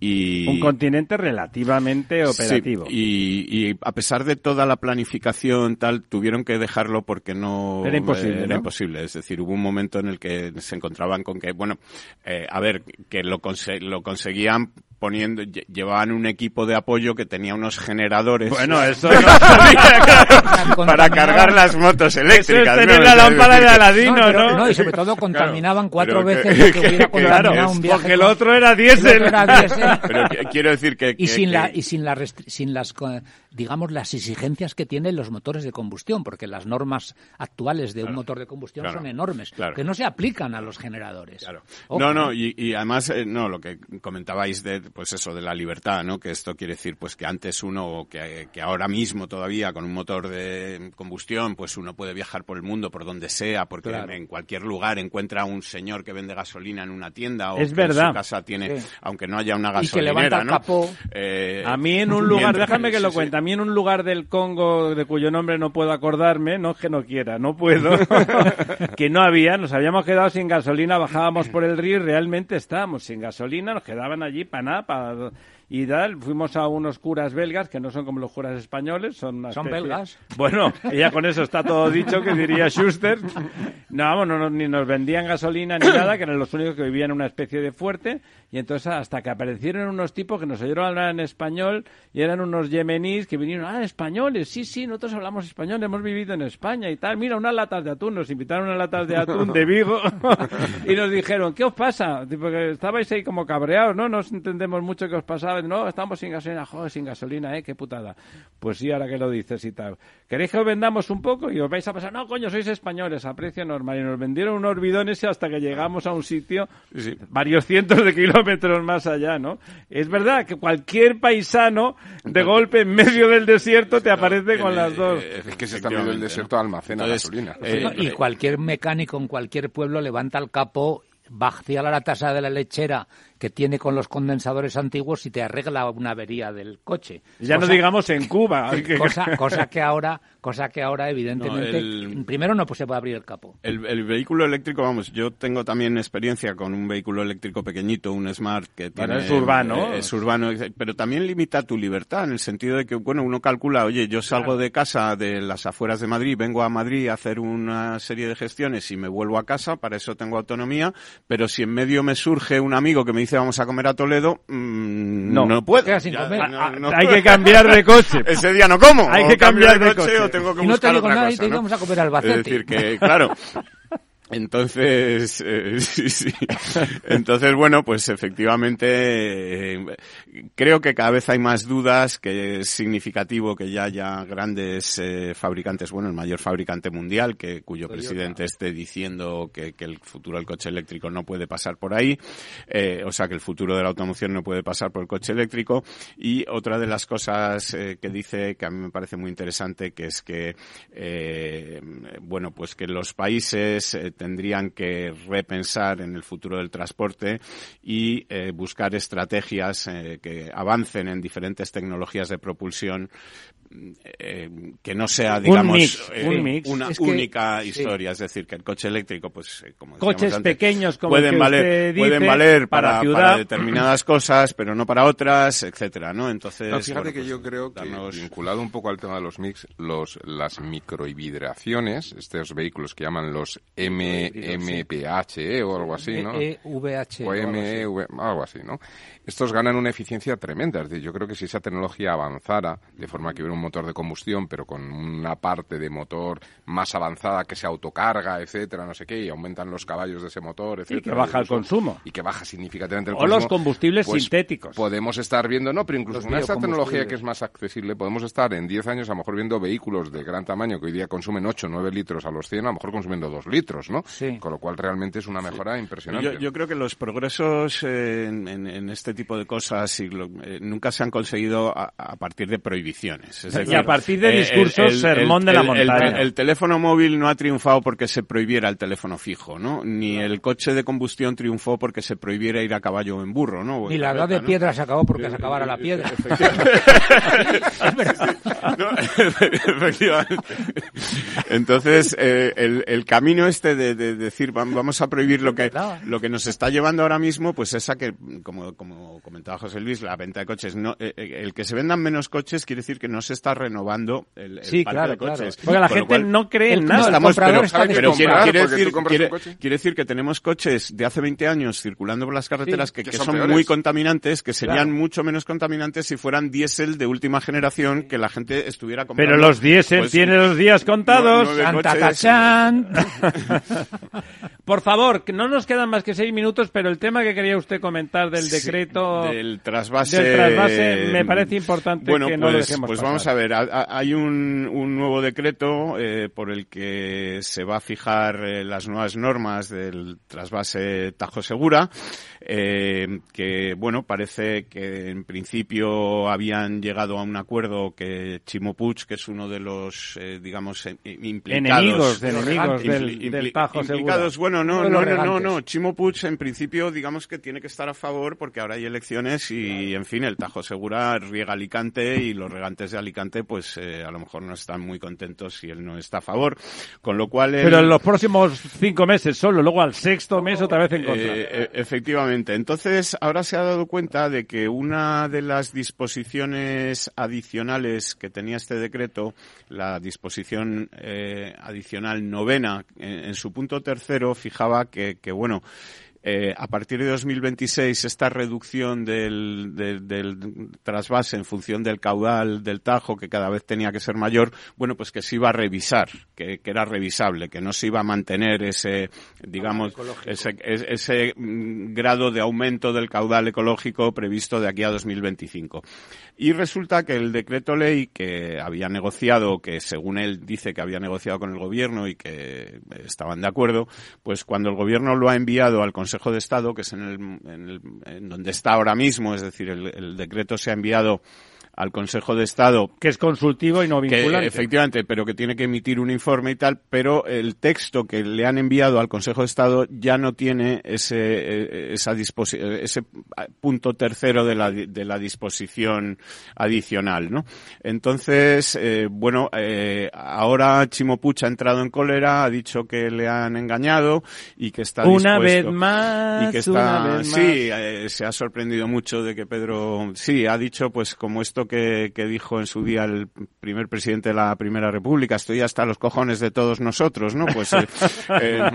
y un continente relativamente operativo. y, a pesar de toda la planificación tal tuvieron que dejarlo porque no era imposible. era imposible. Es decir, hubo un momento en el que se encontraban con que bueno, eh, a ver que lo, lo conseguían poniendo, llevaban un equipo de apoyo que tenía unos generadores. Bueno, eso para cargar las motos eléctricas. Eso es tener la lámpara de Aladino, ¿no? ¿no? y sobre todo contaminaban cuatro veces lo que hubiera contaminado un viaje. Porque el otro era diésel. Pero quiero decir que... y, sin La, y sin, la sin las digamos, las exigencias que tienen los motores de combustión, porque las normas actuales de un motor de combustión son enormes, que no se aplican a los generadores. No, no, y, además, eh, no, lo que comentabais de, pues eso, de la libertad, ¿no? Que esto quiere decir, pues que antes uno, que, que ahora mismo todavía con un motor de combustión, pues uno puede viajar por el mundo, por donde sea, porque en cualquier lugar encuentra un señor que vende gasolina en una tienda o es que verdad. en su casa tiene, aunque no haya una gasolinera, ¿no? Eh, a mí en un lugar, déjame que lo cuente, a mí en un lugar del Congo de cuyo nombre no puedo acordarme, no es que no quiera, no puedo, que no había, nos habíamos quedado sin gasolina, bajábamos por el río y realmente estábamos sin gasolina, nos quedaban allí para nada, para y tal. Fuimos a unos curas belgas, que no son como los curas españoles, son ¿Son belgas? Bueno, ya con eso está todo dicho, que diría Schuster. No, vamos, no, ni nos vendían gasolina ni nada, que eran los únicos que vivían en una especie de fuerte. Y entonces hasta que aparecieron unos tipos que nos oyeron hablar en español y eran unos yemeníes que vinieron, ah, españoles, sí, sí, nosotros hablamos español, hemos vivido en España y tal. Mira, unas latas de atún, nos invitaron a unas latas de atún de Vigo y nos dijeron, ¿qué os pasa? Porque estabais ahí como cabreados, ¿no? No entendemos mucho qué os pasaba no, estamos sin gasolina, joder, sin gasolina, ¿eh? Qué putada. Pues sí, ahora que lo dices y tal. ¿Queréis que os vendamos un poco? Y os vais a pasar, no, coño, sois españoles, a precio normal. Y nos vendieron unos bidones hasta que llegamos a un sitio varios cientos de kilómetros más allá, ¿no? Es verdad que cualquier paisano, de golpe, en medio del desierto, te aparece con las dos. Es que se está en medio del desierto almacena gasolina. Eh, y cualquier mecánico en cualquier pueblo levanta el capo vacía la tasa de la lechera que tiene con los condensadores antiguos y te arregla una avería del coche. Ya no digamos en Cuba. Cosa, cosa, que ahora, cosa que ahora evidentemente, primero no pues, se puede abrir el capo. El, vehículo eléctrico, vamos, yo tengo también experiencia con un vehículo eléctrico pequeñito, un Smart que tiene... es urbano. Eh, es urbano, pero también limita tu libertad en el sentido de que, bueno, uno calcula, oye, yo salgo de casa de las afueras de Madrid, vengo a Madrid a hacer una serie de gestiones y me vuelvo a casa, para eso tengo autonomía, pero si en medio me surge un amigo que me dice vamos a comer a Toledo, mmm, no, no puedo. hay que cambiar de coche. Ese día no como. Hay que cambiar de coche, o tengo que y no te digo nada, ¿no? vamos a comer al Es decir, que claro, Entonces, eh, sí, sí. Entonces, bueno, pues efectivamente, eh, creo que cada vez hay más dudas, que es significativo que ya haya grandes eh, fabricantes, bueno, el mayor fabricante mundial, que cuyo presidente esté diciendo que, que, el futuro del coche eléctrico no puede pasar por ahí, o sea, que el futuro de la automoción no puede pasar por el coche eléctrico. Y otra de las cosas que dice, que a mí me parece muy interesante, que es que, bueno, pues que los países tendrían que repensar en el futuro del transporte y eh, buscar estrategias eh, que avancen en diferentes tecnologías de propulsión eh, que no sea, digamos, eh, una única historia. Es decir, que el coche eléctrico, pues, eh, como Coches pequeños como pueden valer, pueden valer para, para, determinadas cosas, pero no para otras, etcétera, ¿no? Entonces. fíjate que pues, yo creo que, vinculado un poco al tema de los mix, los, las microhibridaciones, estos vehículos que llaman los MMPH o algo así, ¿no? EVH. O MEV, algo así, ¿no? Estos ganan una eficiencia tremenda. Es decir, yo creo que si esa tecnología avanzara, de forma que hubiera un motor de combustión, pero con una parte de motor más avanzada que se autocarga, etcétera, no sé qué, y aumentan los caballos de ese motor, etcétera. Y que baja el consumo. Y que baja significativamente el consumo. O los combustibles pues sintéticos. Podemos estar viendo, no, pero incluso con esta tecnología que es más accesible, podemos estar en 10 años a lo mejor viendo vehículos de gran tamaño que hoy día consumen 8 o 9 litros a los 100, a lo mejor consumiendo 2 litros, ¿no? Sí. Con lo cual realmente es una mejora impresionante. Yo, creo que los progresos en, en, este tipo de cosas eh, nunca se han conseguido a, partir de prohibiciones. Y a partir de discursos sermón de la montaña. El, teléfono móvil no ha triunfado porque se prohibiera el teléfono fijo, ¿no? Ni el coche de combustión triunfó porque se prohibiera ir a caballo o en burro, ¿no? Ni la edad de piedra se acabó porque se acabara la piedra. Entonces, eh, el, camino este de, decir vamos a prohibir lo que, lo que nos está llevando ahora mismo, pues esa que, como, como comentaba José Luis, la venta de coches. No, eh, eh, el que se vendan menos coches quiere decir que no se está renovando el, el parque de coches. Porque la gente no cree en nada. Estamos, pero, pero quiere, decir, quiere, decir, que tenemos coches de hace 20 años circulando por las carreteras que, son, muy contaminantes, que serían mucho menos contaminantes si fueran diésel de última generación que la gente estuviera comprando. Pero los diésel pues, tienen los días contados. Por favor, que no nos quedan más que seis minutos, pero el tema que quería usted comentar del decreto del trasvase, del trasvase me parece importante bueno, que no lo pues, dejemos Pues vamos a ver, hay un, un nuevo decreto eh, por el que se va a fijar eh, las nuevas normas del trasvase Tajo Segura, eh, que bueno, parece que en principio habían llegado a un acuerdo que Chimo Puig, que es uno de los, digamos, implicados. Enemigos, enemigos del, del Tajo Segura. Bueno, no, no, no, no, no, Chimo Puig en principio digamos que tiene que estar a favor porque ahora hay elecciones y, en fin, el Tajo Segura riega Alicante y los regantes de Alicante, pues eh, a lo mejor no están muy contentos si él no está a favor. Con lo cual. Pero en los próximos cinco meses solo, luego al sexto mes otra vez en contra. Eh, eh, efectivamente. Entonces, ahora se ha dado cuenta de que una de las disposiciones adicionales que tenía este decreto, la disposición adicional novena, en su punto tercero, fijaba que, que bueno, eh, a partir de 2026 esta reducción del, del, trasvase en función del caudal del Tajo, que cada vez tenía que ser mayor, bueno, pues que se iba a revisar, que, era revisable, que no se iba a mantener ese, digamos, ese, ese, mm, grado de aumento del caudal ecológico previsto de aquí a 2025. Y resulta que el decreto ley que había negociado, que según él dice que había negociado con el gobierno y que estaban de acuerdo, pues cuando el gobierno lo ha enviado al Consejo de Estado, que es en, el, en, donde está ahora mismo, es decir, el decreto se ha enviado al Consejo de Estado. Que es consultivo y no vinculante. efectivamente, pero que tiene que emitir un informe y tal, pero el texto que le han enviado al Consejo de Estado ya no tiene ese, eh, esa ese punto tercero de la, de la disposición adicional, ¿no? Entonces, eh, bueno, eh, ahora Chimo Puch ha entrado en cólera, ha dicho que le han engañado y que está una vez más, y que está, sí, se ha sorprendido mucho de que Pedro, sí, ha dicho pues como esto esto que, que dijo en su día el primer presidente de la Primera República, estoy hasta los cojones de todos nosotros, ¿no? Pues, eh, eh,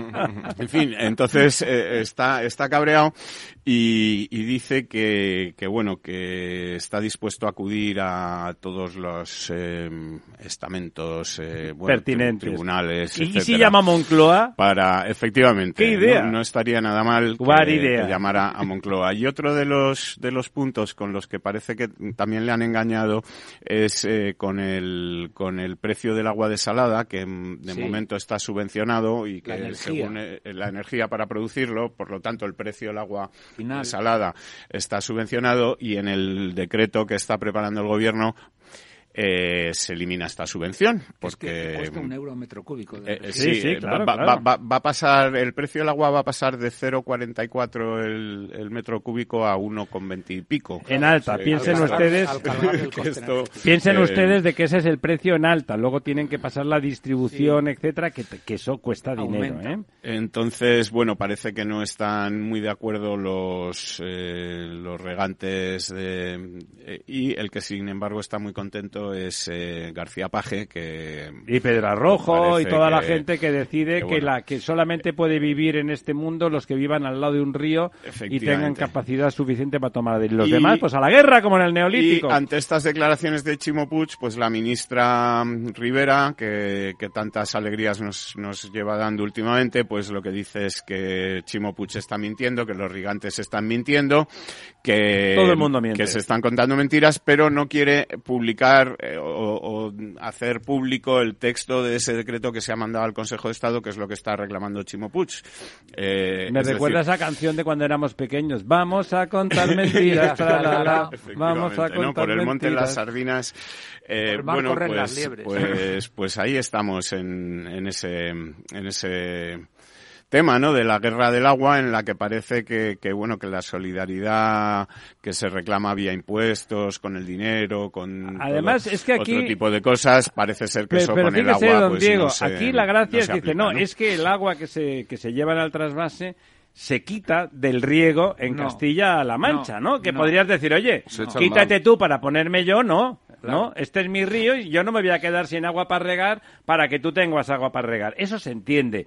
en fin, entonces eh, está, está cabreado y, y dice que, que, bueno, que está dispuesto a acudir a todos los eh, estamentos, eh, bueno, Pertinentes. tribunales, ¿Y si etcétera, llama a Moncloa? para, efectivamente, ¿Qué idea? No, no estaría nada mal que, idea. que llamara a Moncloa. Y otro de los, de los puntos con los que parece que también le han engañado es eh, con el, con el precio del agua desalada, que de Sí. momento está subvencionado y La que energía. según eh, la energía para producirlo, por lo tanto el precio del agua Final. desalada está subvencionado y en el decreto que está preparando el gobierno eh, se elimina esta subvención Es porque que cuesta un euro metro cúbico. de eh, Sí, sí, sí, eh, claro, va, claro. va- va- va a pasar, el precio del agua va a pasar de 0,44 el, el metro cúbico a 1,20 y pico. En alta, Sí, piensen ustedes- esto. Piensen eh, ustedes de que ese es el precio en alta, luego tienen que pasar la distribución, etcétera, que, que eso cuesta dinero, Aumenta. ¿eh? Entonces, bueno, parece que no están muy de acuerdo los, eh, los regantes de, eh, y el que sin embargo está muy contento es eh, García Paje, que Y Pedrarrojo y Parece toda la que- gente que decide que que, bueno. la que solamente puede vivir en este mundo los que vivan al lado de un río y tengan capacidad suficiente para tomar. Y los Y- demás, pues a la guerra, como en el neolítico. Y ante estas declaraciones de Chimo Puig, pues la ministra mm, Rivera, que, que tantas alegrías nos, nos lleva dando últimamente, pues lo que dice es que Chimo Puig está mintiendo, que los gigantes están mintiendo, que, Todo el mundo miente. que se están contando mentiras, pero no quiere publicar eh, o, o hacer público el texto de ese decreto que se ha mandado al Consejo de Estado, que es lo que está reclamando Chimo Puig. Eh, Me es recuerda decir, esa canción de cuando éramos pequeños. Vamos a contar mentiras. tra, la, la. Vamos a contar ¿no? Por el monte de las mentiras. sardinas. Eh, bueno, pues, las liebres. pues, pues ahí estamos en, en ese, en ese tema, ¿no? De la guerra del agua, en la que parece que, que bueno, que la solidaridad que se reclama vía impuestos, con el dinero, con Además, todo es que aquí- otro tipo de cosas, parece ser que Pero, eso pero con el fíjese, agua, don pues, Diego, no se- aquí la gracia no es que dice, no, ¿no? es que el agua que se, que se lleva en el trasvase se quita del riego en No. Castilla-La Mancha, ¿no? No, Que no. podrías decir, oye, al quítate tú para ponerme yo, no. Claro. ¿No? Este es mi río y yo no me voy a quedar sin agua para regar para que tú tengas agua para regar. Eso se entiende.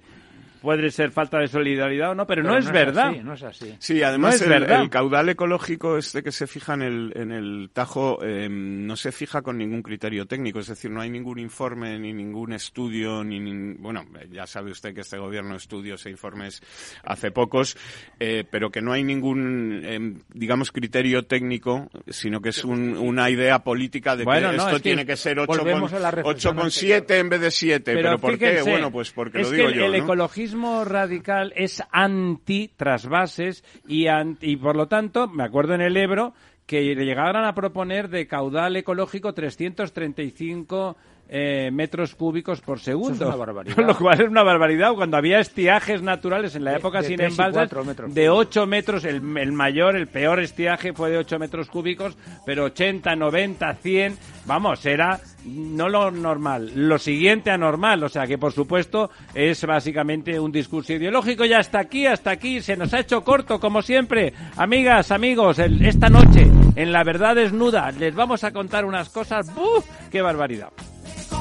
Puede ser falta de solidaridad o no, pero, no, es verdad. Así, no es así. Sí, además el, verdad. el caudal ecológico este que se fija en el, en el Tajo eh, no se fija con ningún criterio técnico, es decir, no hay ningún informe ni ningún estudio, ni, nin- bueno, ya sabe usted que este gobierno estudios e informes hace pocos, eh, pero que no hay ningún, eh, digamos, criterio técnico, sino que es un- una idea política de Bueno, que no, esto es tiene que ser volvemos a la reflexión 8,7 en vez de 7. Pero, ¿por qué? Bueno, pues porque es lo digo que el, yo, el ¿no? Radical es anti-trasvases y, y por lo tanto, me acuerdo en el Ebro que le llegaran a proponer de caudal ecológico 335 eh, metros cúbicos por segundo. Es una barbaridad. Lo cual es una barbaridad. Cuando había estiajes naturales en la época de sin metros de cúbicos. 8 metros, el, el mayor, el peor estiaje fue de 8 metros cúbicos, pero 80, 90, 100, vamos, era no lo normal, lo siguiente anormal. O sea que, por supuesto, es básicamente un discurso ideológico. Y hasta aquí, hasta aquí, se nos ha hecho corto, como siempre. Amigas, amigos, el- esta noche, en La Verdad Desnuda, les vamos a contar unas cosas. ¡Buf! ¡Qué barbaridad!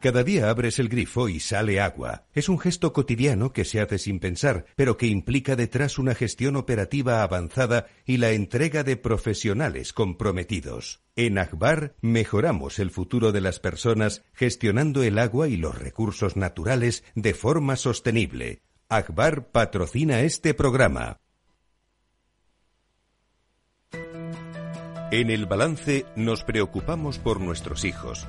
Cada día abres el grifo y sale agua. Es un gesto cotidiano que se hace sin pensar, pero que implica detrás una gestión operativa avanzada y la entrega de profesionales comprometidos. En Akbar mejoramos el futuro de las personas gestionando el agua y los recursos naturales de forma sostenible. Akbar patrocina este programa. En el balance nos preocupamos por nuestros hijos,